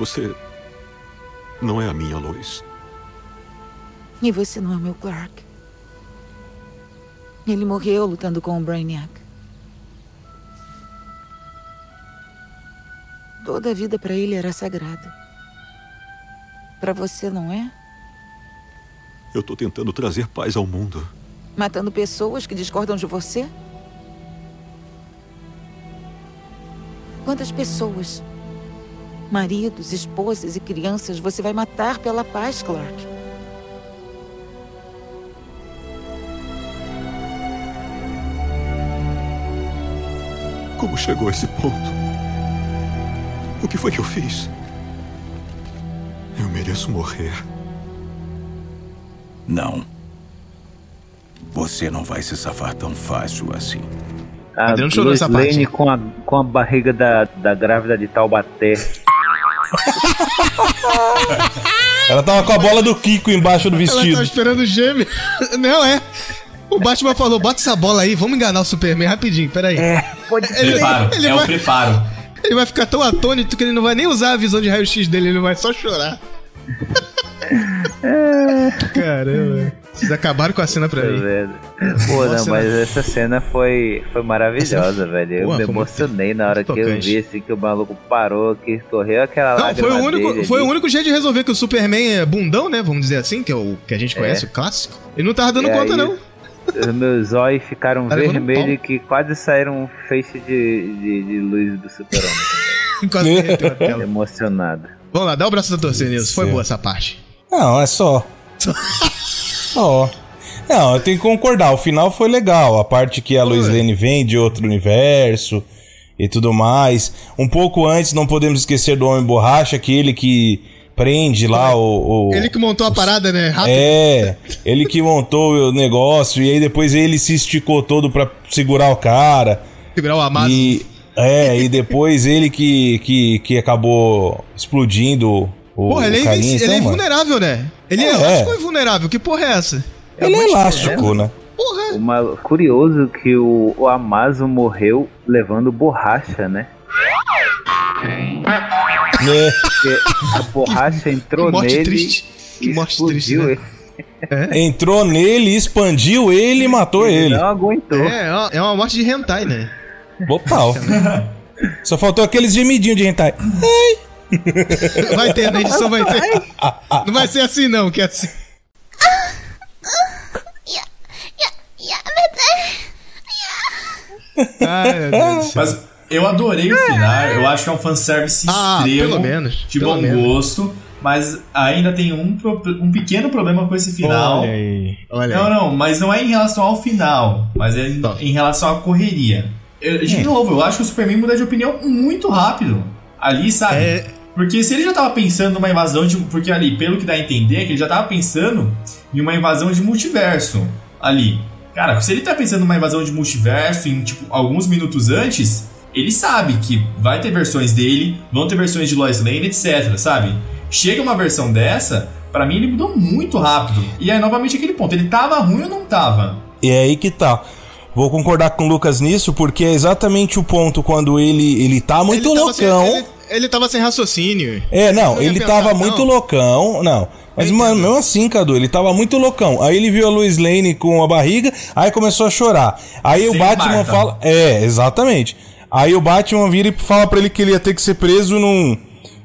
Você não é a minha Lois. E você não é meu Clark. Ele morreu lutando com o Brainiac. Toda a vida para ele era sagrada. Para você não é? Eu tô tentando trazer paz ao mundo. Matando pessoas que discordam de você? Quantas pessoas? Maridos, esposas e crianças você vai matar pela paz, Clark? Como chegou a esse ponto? O que foi que eu fiz? Eu mereço morrer. Não. Você não vai se safar tão fácil assim. A Adriano chorou essa parte. Com a, com a barriga da, da grávida de Taubaté. Ela tava com a bola do Kiko embaixo do Ela vestido. tava esperando o gêmeo. Não, é. O Batman falou, bota essa bola aí, vamos enganar o Superman rapidinho, peraí. É, pode Ele- Preparo. ele é vai- o preparo. Ele vai ficar tão atônito que ele não vai nem usar a visão de raio-x dele, ele vai só chorar. Caramba. Vocês acabaram com a cena pra Pô, mim. velho. Pô, não, mas essa cena foi, foi maravilhosa, velho. Eu Porra, me emocionei na hora que eu vi assim que o maluco parou, que escorreu aquela Não, lágrima foi o único, dele foi o único jeito de resolver que o Superman é bundão, né? Vamos dizer assim, que é o que a gente conhece, É. o clássico. Ele não tava dando E conta, aí, não. Os meus olhos ficaram Tá vermelhos que quase saíram um feixe de, de, de luz do super-homem. Quase derreteu a tela. Emocionado. Vamos lá, dá o braço da torcida nisso. Foi boa essa parte. Não, é só. Só. Não, eu tenho que concordar. O final foi legal. A parte que a Lois Lane vem de outro universo e tudo mais. Um pouco antes, não podemos esquecer do Homem Borracha, aquele que prende lá o. o- Ele que montou a parada, né? Rápido. é, ele que montou o negócio e aí depois ele se esticou todo pra segurar o cara. Segurar o amado. E, é, e depois ele que, que, que acabou explodindo o, Porra, ele é, carinha. Então, ele é mano, invulnerável, né? Ele é, É. elástico ou invulnerável? Que porra é essa? Ele é elástico, né? Uma, curioso que o, o Amazo morreu levando borracha, né? Porque a borracha entrou que morte nele triste. e explodiu ele. Entrou nele, expandiu ele e matou ele. Não aguentou. É, é uma- é morte de hentai, né? Total. Só faltou aqueles gemidinhos de hentai. Vai ter, na edição vai ter. Não vai ser assim, não, que é assim. Ai, meu Deus do céu. Mas eu adorei o final, eu acho que é um fanservice Ah, extremo, pelo menos, de pelo bom menos. gosto, mas ainda tem um, um pequeno problema com esse final. Olha aí, olha não, aí. não, mas não é em relação ao final, mas é em, em relação à correria. Eu- de novo, eu acho que o Superman muda de opinião muito rápido. Ali, sabe? É. Porque se ele já tava pensando numa invasão de. Porque ali, pelo que dá a entender, é que ele já tava pensando em uma invasão de multiverso. Ali. Cara, se ele tá pensando numa invasão de multiverso em, tipo, alguns minutos antes, ele sabe que vai ter versões dele, vão ter versões de Lois Lane, etc, sabe? Chega uma versão dessa, pra mim ele mudou muito rápido. E é novamente aquele ponto, ele tava ruim ou não tava? E é aí que tá. Vou concordar com o Lucas nisso, porque é exatamente o ponto quando ele, ele tá muito Ele tava loucão. ele, ele tava sem raciocínio. É, não, ele pensar, tava não. muito loucão. Não. Mas, mano, mesmo assim, Cadu, ele tava muito loucão. Aí ele viu a Lois Lane com a barriga, aí começou a chorar. Aí o Sem Batman Marta. fala. É, exatamente. Aí o Batman vira e fala pra ele que ele ia ter que ser preso num.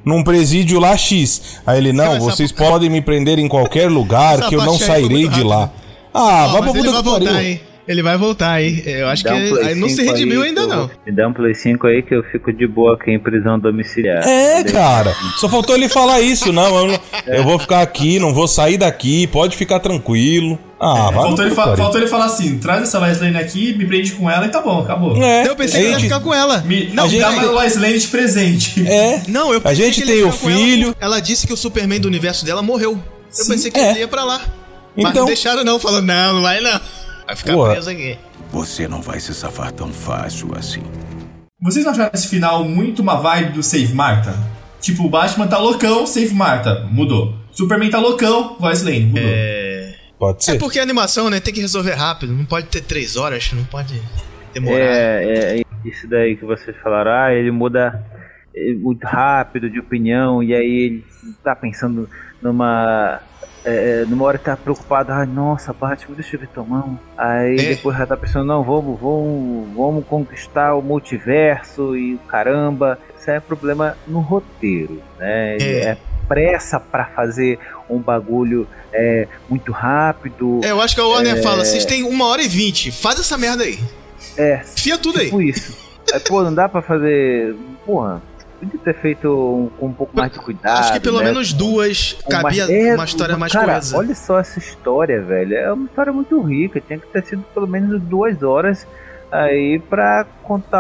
Num presídio lá X. Aí ele, não, essa vocês podem me prender em qualquer lugar que eu não sairei de lá. Ah, Ó, vai pra puta que voltar, pariu. hein? Ele vai voltar aí. Eu acho um que aí não se 5 redimiu aí ainda, eu- não. Me dá um Play 5 aí que eu fico de boa aqui em prisão domiciliar. É, cara. Só faltou ele falar isso. Não, eu, eu vou ficar aqui, não vou sair daqui, pode ficar tranquilo. Ah, vai faltou, ele faltou ele falar assim: traz essa Lois Lane aqui, me prende com ela e tá bom, acabou. É, Eu pensei que ele ia gente- ficar com ela. Me, Não, me dá uma Lois Lane de presente. É. Não, eu A pensei gente que ele tem ia o ela filho. porque Ela disse que o Superman do universo dela morreu. Eu pensei que É. ele ia pra lá. Mas Então- não deixaram não, falando, não, não vai não. Vai ficar Porra. preso aqui. Você não vai se safar tão fácil assim. Vocês não acharam esse final muito uma vibe do Save Marta? Tipo, o Batman tá loucão, Save Marta, mudou. Superman tá loucão, Lois Lane, mudou. Pode É ser. porque a animação, né, tem que resolver rápido. Não pode ter três horas, não pode demorar. É, é, isso daí que vocês falaram, ah, ele muda é, muito rápido de opinião, e aí ele tá pensando numa. É, numa hora que tá preocupado, ah, nossa, Batman, deixa eu ver tua mão. Aí É. depois já tá pensando, não, vamos, vamos, vamos conquistar o multiverso e o caramba. Isso é problema no roteiro, né? É. É, pressa pra fazer um bagulho é, muito rápido. É, eu acho que a Warner É. fala, vocês têm uma hora e vinte, faz essa merda aí. É. Fia tudo aí. Tipo isso. É, pô, não dá pra fazer. Porra, podia ter feito um- com um pouco mais de cuidado. Acho que pelo né? menos duas Com cabia é, uma história mais cara, coesa. Olha só essa história, velho. É uma história muito rica. Tinha que ter sido pelo menos duas horas aí pra contar,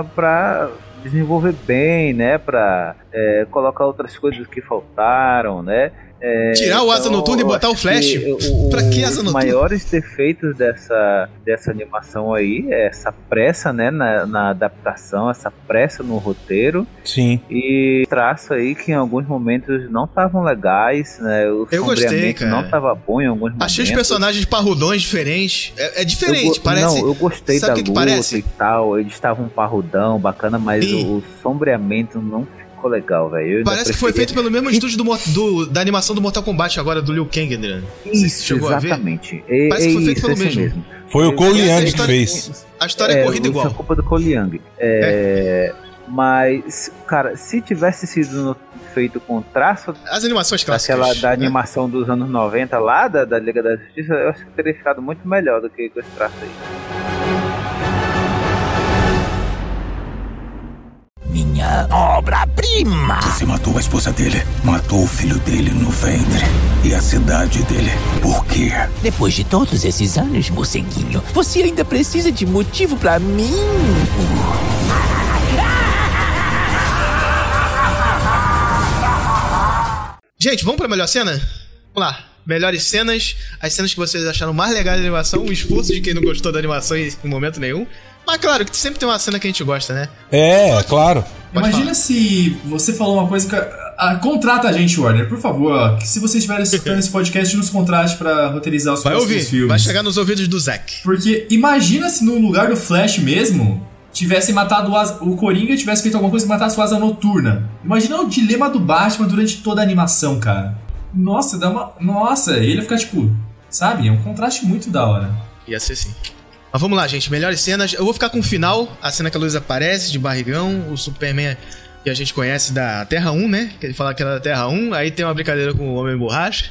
a, pra desenvolver bem, né? Pra é, colocar outras coisas que faltaram, né? É, Tirar o asa noturna e eu botar o Flash? que o- Pra que os asa noturna? maiores defeitos dessa, dessa animação aí é essa pressa, né, na, na adaptação, essa pressa no roteiro Sim. e traço aí que em alguns momentos não estavam legais, né? O Eu gostei, cara. não estava bom em alguns momentos. Achei os personagens parrudões diferentes. É, é diferente, Eu parece. Não, eu gostei Sabe da que que luta parece? e tal. Eles estavam parrudão, bacana, mas Sim. o, o sombreamento não ficou legal, velho. Parece que foi feito pelo mesmo estúdio do, do- da animação do Mortal Kombat agora, do Liu Kang. Você Isso, chegou a ver? exatamente. É, Parece que foi é feito isso, pelo esse mesmo. Foi o Cole essa Young que fez. A história é, corrida isso igual. é culpa do Cole Young. É, Mas, cara, se tivesse sido no- feito com traço As animações clássicas. daquela da né? animação dos anos 90 lá, da, da Liga da Justiça, eu acho que teria ficado muito melhor do que com esse traço aí. minha obra-prima. Você matou a esposa dele, matou o filho dele no ventre e a cidade dele. Por quê? Depois de todos esses anos, moceguinho, você ainda precisa de motivo para mim? Gente, vamos pra melhor cena? Vamos lá melhores cenas, as cenas que vocês acharam mais legais da animação, o esforço de quem não gostou da animação em momento nenhum. Mas claro, que sempre tem uma cena que a gente gosta, né? É, claro. Imagina se você falou uma coisa que. Ah, contrata a gente, Warner, por favor. Ó, que se vocês estiverem escutando esse podcast, nos contrate pra roteirizar os Vai próximos ouvir, filmes. vai chegar nos ouvidos do Zack. Porque imagina se no lugar do Flash mesmo tivesse matado o, Asa- o Coringa e tivesse feito alguma coisa que matasse o Asa Noturna. Imagina o dilema do Batman durante toda a animação, cara. Nossa, dá uma. Nossa, ele ia ficar tipo. Sabe? É um contraste muito da hora. Ia ser sim. Mas vamos lá, gente. Melhores cenas. Eu vou ficar com o final, a cena que a luz aparece, de barrigão, o Superman que a gente conhece da Terra 1, né? Que ele fala que era da Terra 1. Aí tem uma brincadeira com o Homem Borracha.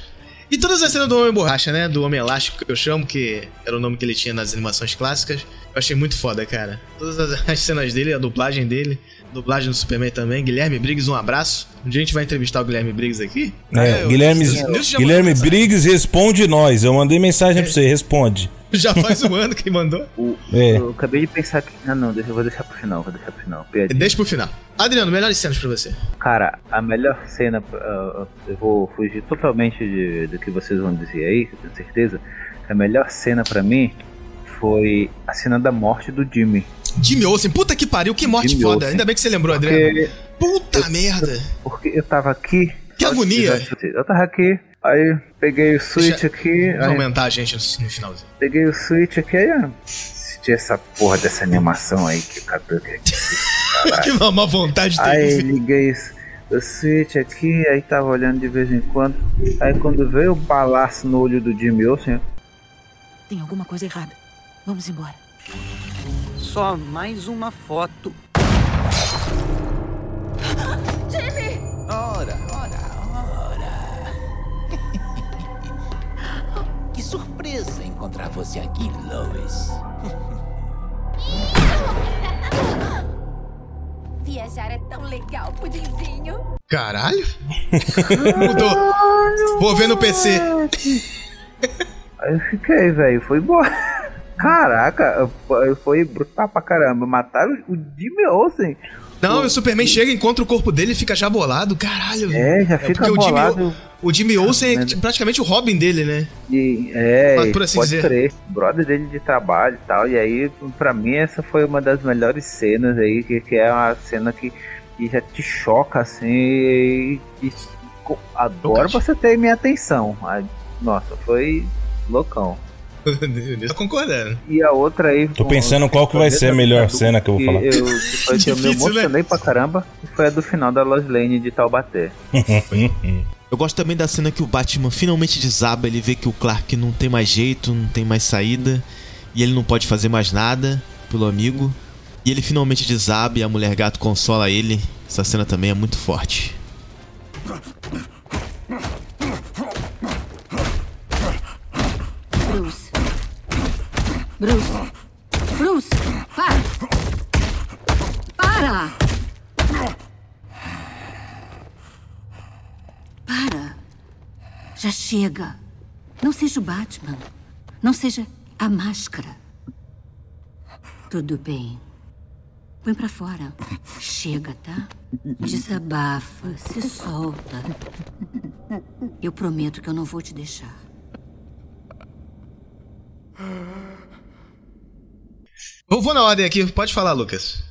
E todas as cenas do Homem Borracha, né? Do Homem Elástico, que eu chamo, que era o nome que ele tinha nas animações clássicas. Eu achei muito foda, cara. Todas as, as cenas dele, a dublagem dele, dublagem do Superman também. Guilherme Briggs, um abraço. Um dia a gente vai entrevistar o Guilherme Briggs aqui. É, eu- Guilherme, Nilson já Guilherme mandou Briggs responde nós. Eu mandei mensagem pra você, responde. Já faz um ano que mandou. É. Eu acabei de pensar que. Ah, não, deixa, eu vou deixar pro final, vou deixar pro final. Piadinha. Deixa pro final. Adriano, melhores cenas pra você. Cara, a melhor cena, ah, eu vou fugir totalmente de- do que vocês vão dizer aí, que eu tenho certeza. A melhor cena pra mim foi a cena da morte do Jimmy. Jimmy Olsen, puta que pariu, que morte Jimmy foda. Olsen. Ainda bem que você lembrou, Porque- Adriano. Puta merda. Porque eu tava aqui. Que agonia. Eu tava aqui, aí peguei o switch aqui. Vamos Aí aumentar a gente no, finalzinho. peguei o switch aqui, aí ó, assisti essa porra dessa animação aí que acabou que que má má vontade Aí tem. liguei isso- o switch aqui, aí tava olhando de vez em quando. Aí quando veio o balaço no olho do Jimmy Olsen, Tem alguma coisa errada. Vamos embora. Só mais uma foto. Jimmy! Ora, ora, surpresa encontrar você aqui, Lois. Viajar é tão legal, pudinzinho. Caralho? Mudou. Vou ver no PC. aí eu fiquei, velho, foi embora. Caraca, foi- foi brutal pra caramba. Mataram o Jimmy Olsen. Não, o Superman chega, encontra o corpo dele e fica já bolado. Caralho. É, já fica porque o Jimmy- bolado. O Jimmy Olsen é praticamente o Robin dele, né? E, é, Mas por assim pode dizer. crer. Brother dele de trabalho e tal. E aí, pra mim, essa foi uma das melhores cenas aí, que, que é uma cena que, que já te choca assim. E, e agora você tem minha atenção. Nossa, foi loucão. Eu tô concordando. E a outra aí. Tô pensando qual que vai ser a melhor cena que eu vou falar. Eu, que foi que eu me né? emocionei pra caramba. E foi a do final da Lois Lane de Taubaté. Eu gosto também da cena que o Batman finalmente desaba, ele vê que o Clark não tem mais jeito, não tem mais saída, e ele não pode fazer mais nada pelo amigo. E ele finalmente desaba e a mulher gato consola ele. Essa cena também é muito forte. Bruce. Bruce. Bruce, para! Para! Para! Já chega. Não seja o Batman. Não seja a máscara. Tudo bem. Põe pra fora. Chega, tá? Desabafa, se solta. Eu prometo que eu não vou te deixar. Eu vou na ordem aqui, pode falar, Lucas.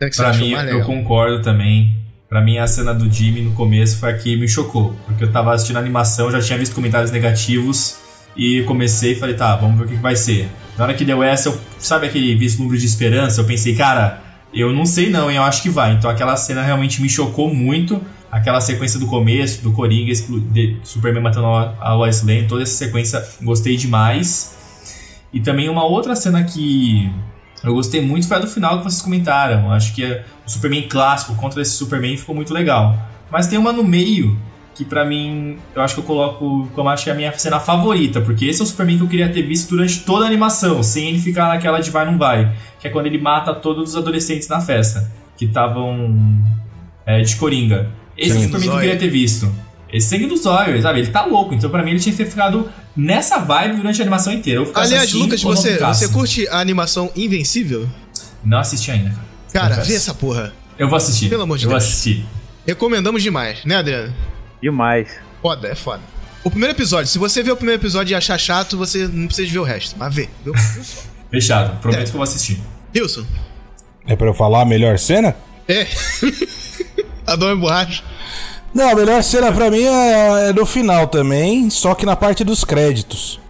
É Pra mim, eu concordo também. Pra mim, a cena do Jimmy no começo foi a que me chocou. Porque eu tava assistindo a animação, já tinha visto comentários negativos. E comecei e falei, tá, vamos ver o que, que vai ser. Na hora que deu essa, eu, sabe aquele vislumbre de esperança? Eu pensei, cara, eu não sei não, hein, eu acho que vai. Então aquela cena realmente me chocou muito. Aquela sequência do começo, do Coringa, Superman matando a a Lois Lane, toda essa sequência gostei demais. E também uma outra cena que eu gostei muito foi a do final que vocês comentaram. Acho que é o Superman clássico contra esse Superman ficou muito legal. Mas tem uma no meio que pra mim eu acho que eu coloco como acho que é a minha cena favorita, porque esse é o Superman que eu queria ter visto durante toda a animação, sem ele ficar naquela de vai não vai, que é quando ele mata todos os adolescentes na festa que estavam é, de Coringa. Esse é o Superman que eu queria ter visto. Esse sangue dos olhos, sabe? Ele tá louco. Então, pra mim, ele tinha que ter ficado nessa vibe durante a animação inteira. Aliás, assim, Lucas, você, você curte a animação Invencível? Não assisti ainda, cara. Cara, Confesso. vê essa porra. Eu vou assistir. Pelo amor de eu Deus. vou assistir. Recomendamos demais, né, Adriano? Demais. Foda, é foda. O primeiro episódio, se você ver o primeiro episódio e achar chato, você não precisa ver o resto. Mas vê, viu? Fechado, prometo que eu vou assistir. Wilson. É pra eu falar a melhor cena? É. Adoro borracha. Não, a melhor cena pra mim é, é no final também, só que na parte dos créditos.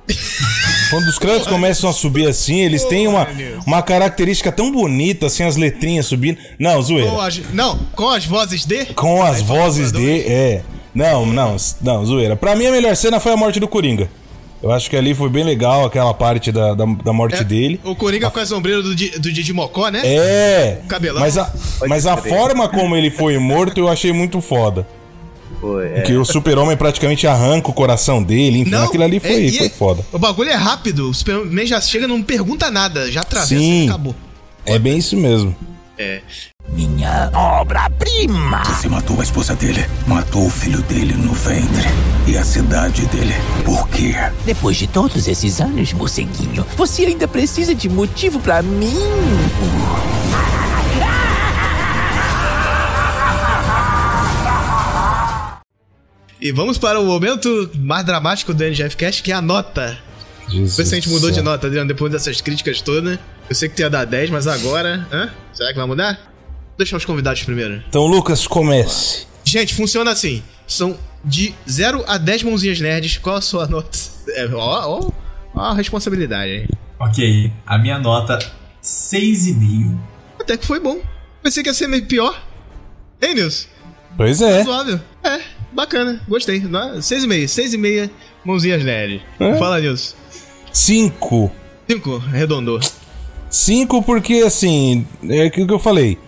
Quando os créditos começam a subir assim, eles têm uma, uma característica tão bonita, assim, as letrinhas subindo. Não, zoeira. Com as, não, com as vozes de. Com as vozes de. É. Não, não, não, zoeira. Pra mim a melhor cena foi a morte do Coringa. Eu acho que ali foi bem legal aquela parte da, da, da morte dele. O Coringa com a sombreira do, do Didi Mocó, né? É. Cabelão. Mas a, mas a forma como ele foi morto eu achei muito foda. Foi, é. Que o super-homem praticamente arranca o coração dele, enfim, aquilo ali foi, é- foi foda. O bagulho é rápido. O Superman já chega, não pergunta nada, já atravessa Sim. e acabou. É bem isso mesmo. É. Minha obra-prima! Você matou a esposa dele, matou o filho dele no ventre e a cidade dele. Por quê? Depois de todos esses anos, morceguinho, você ainda precisa de motivo pra mim? E vamos para o momento mais dramático do NGF Cast, que é a nota. Jesus Vê se a gente do mudou de nota, Adriano, depois dessas críticas todas. Eu sei que tu ia dar 10, mas agora. Hã? Será que vai mudar? Deixa os convidados primeiro. Então, Lucas, comece. Gente, funciona assim. São de 0 a 10 mãozinhas nerds. Qual a sua nota? É, ó, ó, ó a responsabilidade, hein? Ok, a minha nota 6,5. Até que foi bom. Pensei que ia ser meio pior. Hein, Nilson? Pois é. Razoável. É, bacana. Gostei. 6,5. 6,5 mãozinhas nerds. É? Fala, Nilson. Cinco. 5, arredondou. Cinco porque, assim, é aquilo que eu falei.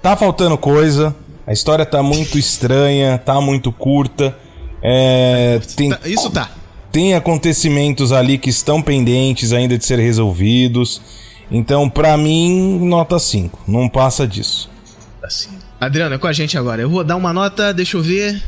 Tá faltando coisa, a história tá muito estranha, tá muito curta. É, tem, Isso tá. tem acontecimentos ali que estão pendentes ainda de ser resolvidos. Então, pra mim, nota 5. Não passa disso. Assim. Adriano, é com a gente agora. Eu vou dar uma nota, deixa eu ver.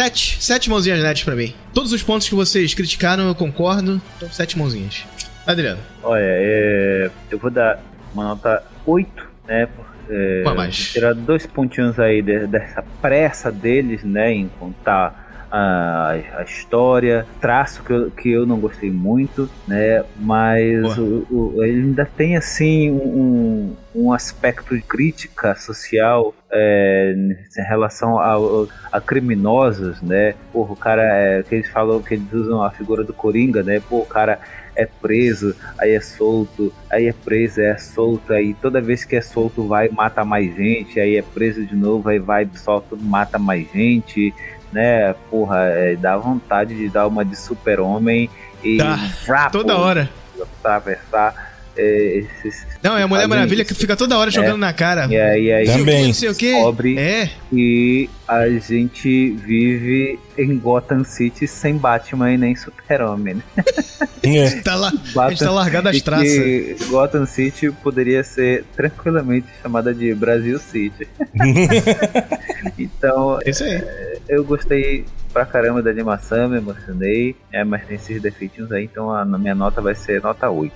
7. 7 mãozinhas nerds pra mim. Todos os pontos que vocês criticaram, eu concordo. Então, 7 mãozinhas. Adriano. Olha, é, eu vou dar uma nota 8, né? por- É, tirar dois pontinhos aí de- dessa pressa deles, né? Em contar a, a história, traço que eu, que eu não gostei muito, né? Mas o, o- ele ainda tem assim um, um aspecto de crítica social é, em relação ao- a, criminosos, né? Porra, o cara é, que eles falam que eles usam a figura do Coringa, né? Pô, o cara é preso, aí é solto, aí é preso, é solto, aí toda vez que é solto vai mata mais gente, aí é preso de novo, aí vai solto, mata mais gente, né? Porra, é, dá vontade de dar uma de super-homem e Dá, vrá, toda hora. atravessar é, esses Não, é a Mulher Maravilha isso. que fica toda hora jogando É. na cara. E aí, aí Também. Não sei o quê. descobre É. que a gente vive em Gotham City sem Batman e nem Super-Homem. né? É. Tá lá, a gente tá largado as e traças. que Gotham City poderia ser tranquilamente chamada de Brasil City. então, Isso aí. é, eu gostei pra caramba da animação, me emocionei, é, mas tem esses defeitinhos aí, então a, a minha nota vai ser nota 8.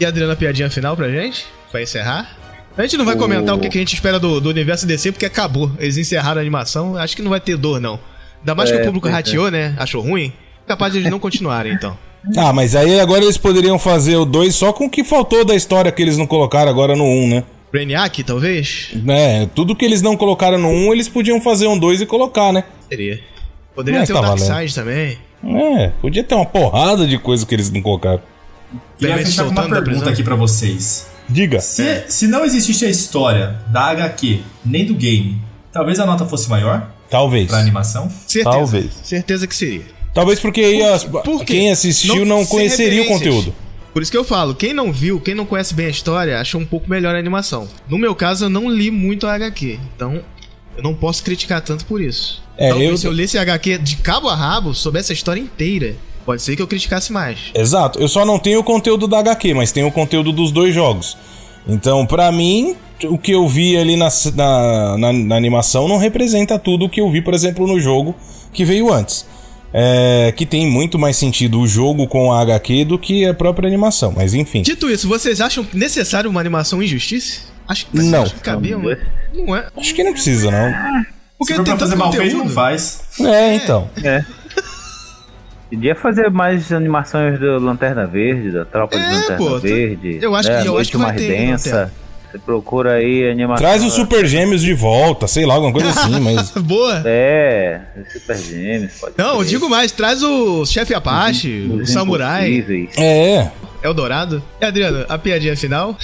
E a Adriana, piadinha final pra gente? Pra encerrar? A gente não vai O- comentar o que que a gente espera do, do universo DC, porque acabou. Eles encerraram a animação. Acho que não vai ter dor, não. Ainda mais que É, o público pois é. rateou, né? Achou ruim. Capaz de eles não continuarem, então. Ah, mas aí agora eles poderiam fazer o 2 só com o que faltou da história que eles não colocaram agora no 1, um, né? Brainiac, talvez? É, tudo que eles não colocaram no 1, um, eles podiam fazer um 2 e colocar, né? Seria. Poderia Mas ter tá o. Darkseid também. É, podia ter uma porrada de coisa que eles não colocaram. Queria Superman fechar com uma pergunta aqui pra vocês. Diga. Se, se não existisse a história da HQ, nem do game, talvez a nota fosse maior Talvez. pra animação? Certeza. Talvez. Certeza que seria. Talvez porque aí as- Por quê? quem assistiu não, sem conheceria o conteúdo. Por isso que eu falo, quem não viu, quem não conhece bem a história, achou um pouco melhor a animação. No meu caso, eu não li muito a HQ, então eu não posso criticar tanto por isso. É, Talvez eu- se eu lesse a HQ de cabo a rabo, soubesse a história inteira, pode ser que eu criticasse mais. Exato. Eu só não tenho o conteúdo da HQ, mas tenho o conteúdo dos dois jogos. Então, pra mim, o que eu vi ali na, na, na- na animação não representa tudo o que eu vi, por exemplo, no jogo que veio antes. É, que tem muito mais sentido o jogo com a HQ do que a própria animação, mas enfim. Dito isso, vocês acham necessário uma animação injustiça? Acho que Não. Acho que cabia, não é. Acho que não precisa, não. Porque Se for tem pra fazer mal feito, não faz. É, então. É. Podia fazer mais animações do Lanterna Verde, da Tropa de Lanterna pô, Verde. eu acho né? que- eu Noite acho que vai mais ter densa. Lanterna. Você procura aí animação. Traz os Super Gêmeos de volta, sei lá, alguma coisa assim, mas. Boa! É, os Super Gêmeos, pode Não, digo mais, traz o chefe Apache, o Os Samurai, Impossíveis. É. Eldorado. E Adriano, a piadinha final?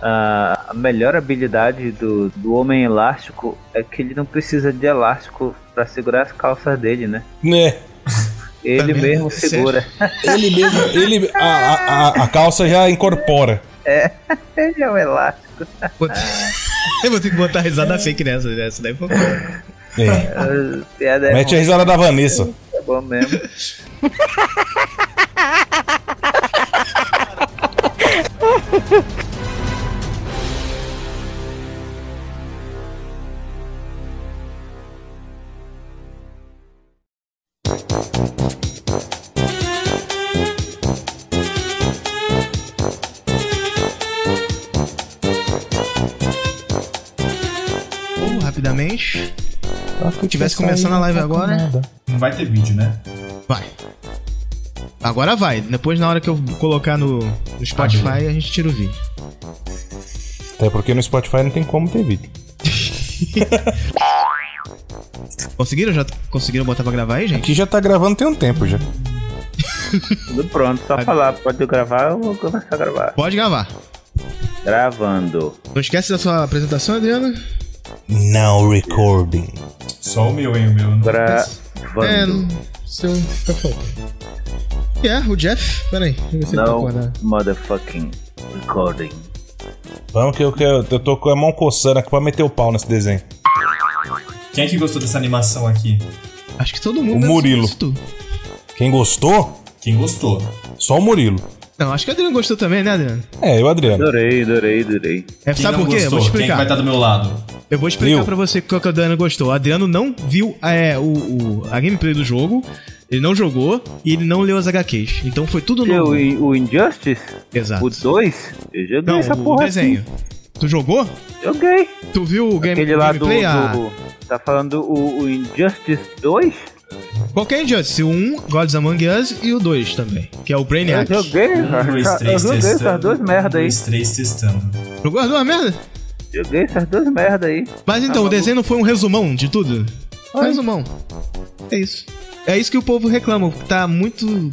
Ah, a melhor habilidade do, do Homem Elástico é que ele não precisa de elástico pra segurar as calças dele, né? Né? Ele Tá mesmo Sério? segura. Ele mesmo. Ele, a, a, a- a calça já incorpora. É, ele é o elástico. Eu vou ter que botar risada fake nessa, nessa daí foi. É. Ah, piada é Mete a risada da Vanessa. É bom mesmo. Se tivesse começando a live agora. Não vai ter vídeo, né? Vai. Agora vai. Depois, na hora que eu colocar no, no Spotify, a gente tira o vídeo. Até porque no Spotify não tem como ter vídeo. Conseguiram? Já conseguiram botar pra gravar aí, gente? Aqui já tá gravando tem um tempo já. Tudo pronto, só falar. Pode gravar, eu vou começar a gravar. Pode gravar. Gravando. Não esquece da sua apresentação, Adriano? Now recording. Só o meu, hein? O meu. Não... Gravando. É, não. Seu. Fica faltando. É, o Jeff. Pera aí. Deixa eu ver se ele tá No acordado. motherfucking recording. Vamos que eu, que eu, eu tô com a mão coçando aqui pra meter o pau nesse desenho. Quem é que gostou dessa animação aqui? Acho que todo O mundo. deve Murilo. Quem gostou? Quem gostou? Só o Murilo. Não, acho que o Adriano gostou também, né, Adriano? É, eu, Adriano. Adorei, adorei, adorei. É, Quem sabe não por quê? Eu gostou? vou te Quem é que explicar. vai estar do meu lado? Eu vou explicar Eu. pra você qual que o Adriano gostou. O Adriano não viu é, o, o- a gameplay do jogo, ele não jogou e ele não leu as HQs. Então foi tudo Que, novo. o, o Injustice? Exato. O 2? Eu joguei Não, essa o porra desenho. Tu jogou? assim. Joguei. Tu viu o game, Aquele lá do, gameplay? Ah, do- Tá falando o, o Injustice 2? Qualquer Injustice, o 1, Gods Among Us e o 2 também, que é o Brainiac. Eu joguei, Um, dois, eu três, joguei testando. essas duas merda aí. Um, dois, três, testando. Jogou as duas merda? Joguei essas duas merda aí. Mas então, o desenho não foi um resumão de tudo? Um resumão. É isso. É isso que o povo reclama, tá muito...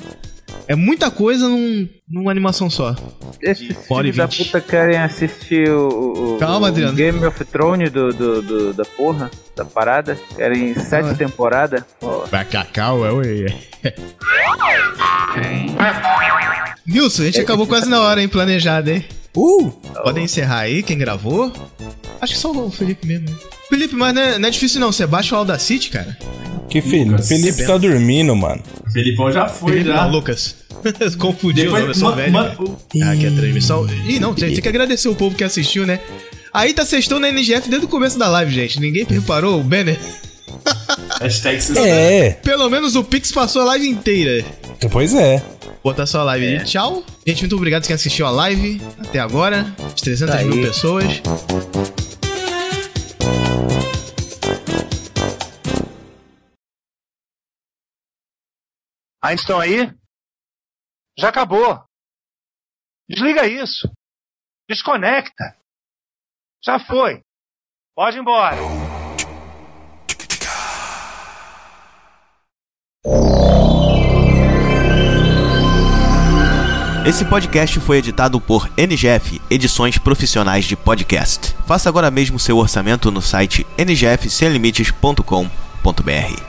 É muita coisa num, numa animação só. Esses filhos da 20. puta querem assistir o, o- Calma, o. Game of Thrones do, do, do- da porra, da parada. Querem sete temporadas. Pra cacau, é ué. Nilson, a gente acabou quase na hora, hein? Planejado, hein? Uh! Podem encerrar aí, quem gravou? Acho que só o Felipe mesmo. né? Felipe, mas não é, não é difícil não. Você baixa o Audacity, cara. Que Felipe? Felipe tá dormindo, mano. O Felipão já foi, Felipe, já. não, Lucas. Confundiu o Depois- nome, eu sou ma- velho. Ah, que é transmissão. Ih, não, tem tem que agradecer o povo que assistiu, né? Aí tá sextou na NGF desde o começo da live, gente. Ninguém reparou o banner. Hashtag É. Pelo menos o Pix passou a live inteira. Pois é. Botar só a live É. aí. Tchau. Gente, muito obrigado quem assistiu a live até agora. De 300 Tá mil aí. pessoas. Ainda estão aí? Já acabou. Desliga isso. Desconecta. Já foi. Pode ir embora. Esse podcast foi editado por NGF, Edições Profissionais de Podcast. Faça agora mesmo seu orçamento no site ngfsemlimites.com.br.